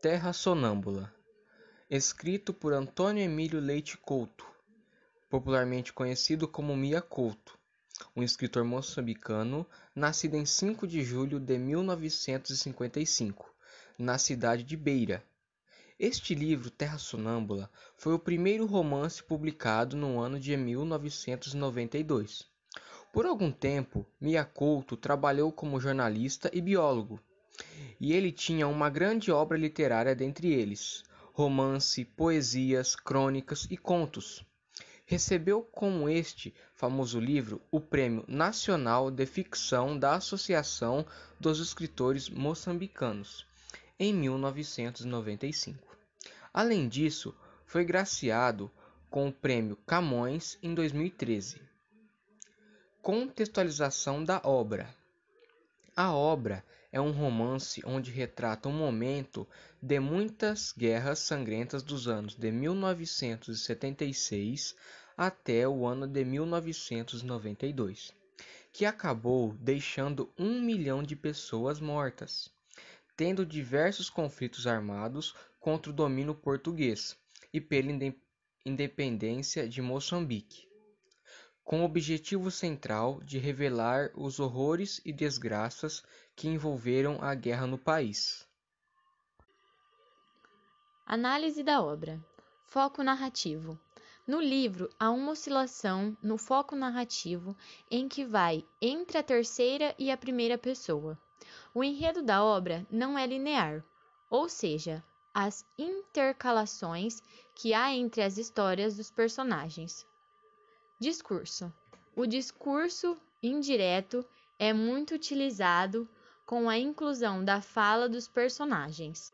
Terra Sonâmbula, escrito por Antônio Emílio Leite Couto, popularmente conhecido como Mia Couto, um escritor moçambicano nascido em 5 de julho de 1955, na cidade de Beira. Este livro, Terra Sonâmbula, foi o primeiro romance publicado no ano de 1992. Por algum tempo, Mia Couto trabalhou como jornalista e biólogo e ele tinha uma grande obra literária dentre eles: romance, poesias, crônicas e contos. Recebeu com este famoso livro o Prêmio Nacional de Ficção da Associação dos Escritores Moçambicanos em 1995. Além disso, foi graciado com o Prêmio Camões em 2013. Contextualização da obra. A obra é um romance onde retrata um momento de muitas guerras sangrentas dos anos de 1976 até o ano de 1992, que acabou deixando um milhão de pessoas mortas, tendo diversos conflitos armados contra o domínio português e pela independência de Moçambique com o objetivo central de revelar os horrores e desgraças que envolveram a guerra no país. Análise da obra. Foco narrativo. No livro, há uma oscilação no foco narrativo em que vai entre a terceira e a primeira pessoa. O enredo da obra não é linear, ou seja, as intercalações que há entre as histórias dos personagens Discurso: O discurso indireto é muito utilizado com a inclusão da fala dos personagens.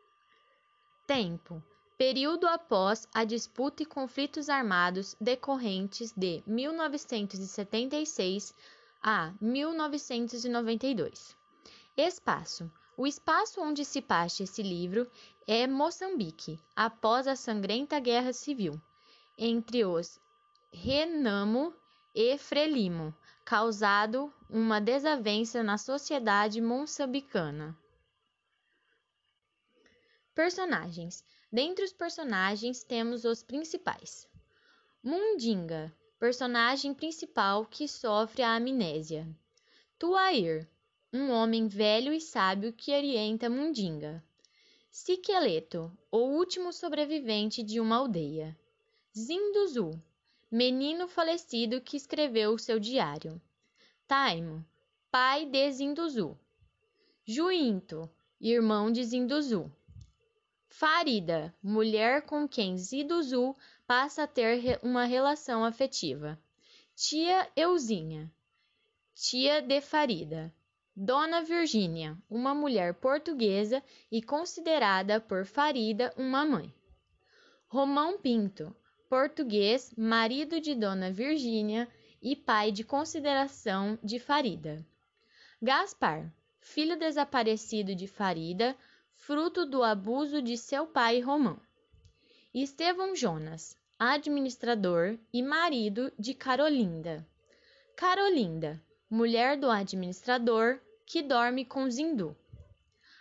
Tempo: período após a disputa e conflitos armados decorrentes de 1976 a 1992. Espaço: o espaço onde se passa esse livro é Moçambique, após a sangrenta Guerra Civil, entre os Renamo e Frelimo, causado uma desavença na sociedade moçambicana. Personagens. Dentre os personagens temos os principais. Mundinga, personagem principal que sofre a amnésia. Tuair, um homem velho e sábio que orienta Mundinga. Siqueleto, o último sobrevivente de uma aldeia. Zinduzu, menino falecido que escreveu seu diário. Taimo, pai de Zinduzu. Juinto, irmão de Zinduzu. Farida, mulher com quem Zinduzu passa a ter uma relação afetiva. Tia Euzinha, tia de Farida. Dona Virgínia, uma mulher portuguesa e considerada por Farida uma mãe. Romão Pinto, português, marido de Dona Virgínia e pai de consideração de Farida. Gaspar, filho desaparecido de Farida, fruto do abuso de seu pai Romão. Estevão Jonas, administrador e marido de Carolinda. Carolinda, mulher do administrador que dorme com Zindu.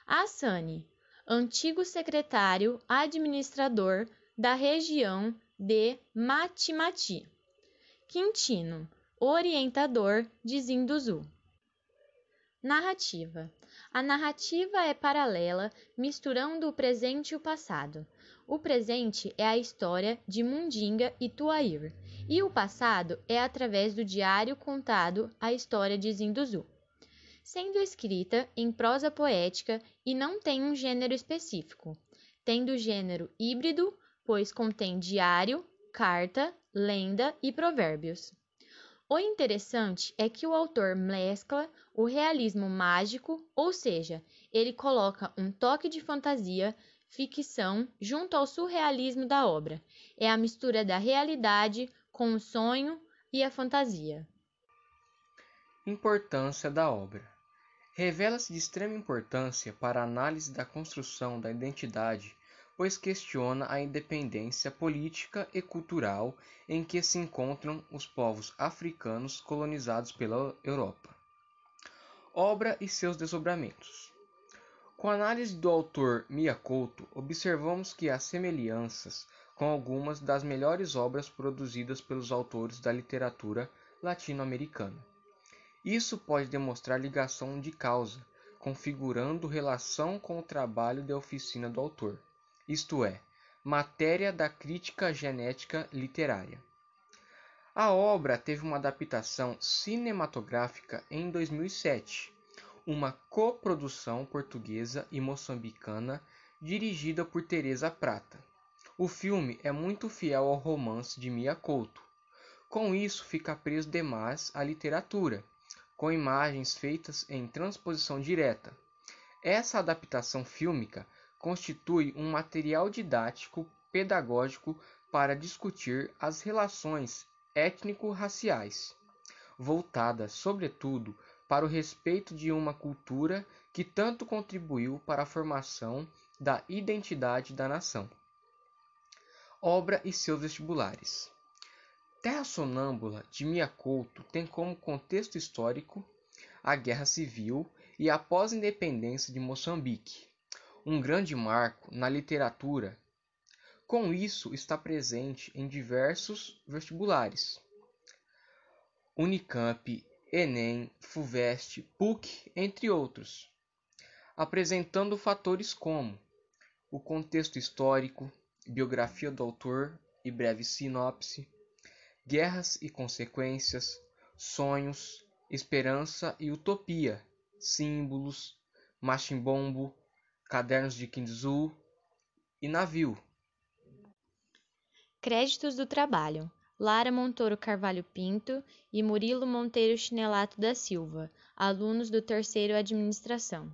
Assani, antigo secretário administrador da região de Matimati. Quintino, orientador de Zinduzu. Narrativa. A narrativa é paralela, misturando o presente e o passado. O presente é a história de Mundinga e Tuair, e o passado é através do diário contado a história de Zinduzu. Sendo escrita em prosa poética e não tem um gênero específico, tendo gênero híbrido pois contém diário, carta, lenda e provérbios. O interessante é que o autor mescla o realismo mágico, ou seja, ele coloca um toque de fantasia, ficção junto ao surrealismo da obra. É a mistura da realidade com o sonho e a fantasia. Importância da obra. Revela-se de extrema importância para a análise da construção da identidade pois questiona a independência política e cultural em que se encontram os povos africanos colonizados pela Europa. Obra e seus desdobramentos. Com a análise do autor Mia Couto, observamos que há semelhanças com algumas das melhores obras produzidas pelos autores da literatura latino-americana. Isso pode demonstrar ligação de causa, configurando relação com o trabalho de oficina do autor, isto é, matéria da crítica genética literária. A obra teve uma adaptação cinematográfica em 2007, uma coprodução portuguesa e moçambicana dirigida por Teresa Prata. O filme é muito fiel ao romance de Mia Couto. Com isso, fica preso demais à literatura, com imagens feitas em transposição direta. Essa adaptação fílmica constitui um material didático pedagógico para discutir as relações étnico-raciais, voltada, sobretudo, para o respeito de uma cultura que tanto contribuiu para a formação da identidade da nação. Obra e seus vestibulares. Terra Sonâmbula de Mia Couto tem como contexto histórico a Guerra Civil e a pós-independência de Moçambique, um grande marco na literatura. Com isso, está presente em diversos vestibulares: Unicamp, Enem, FUVEST, PUC, entre outros, apresentando fatores como o contexto histórico, biografia do autor e breve sinopse, guerras e consequências, sonhos, esperança e utopia, símbolos, machimbombo, cadernos de Kinzu e navio. Créditos do trabalho: Lara Montoro Carvalho Pinto e Murilo Monteiro Chinelato da Silva, alunos do terceiro Administração.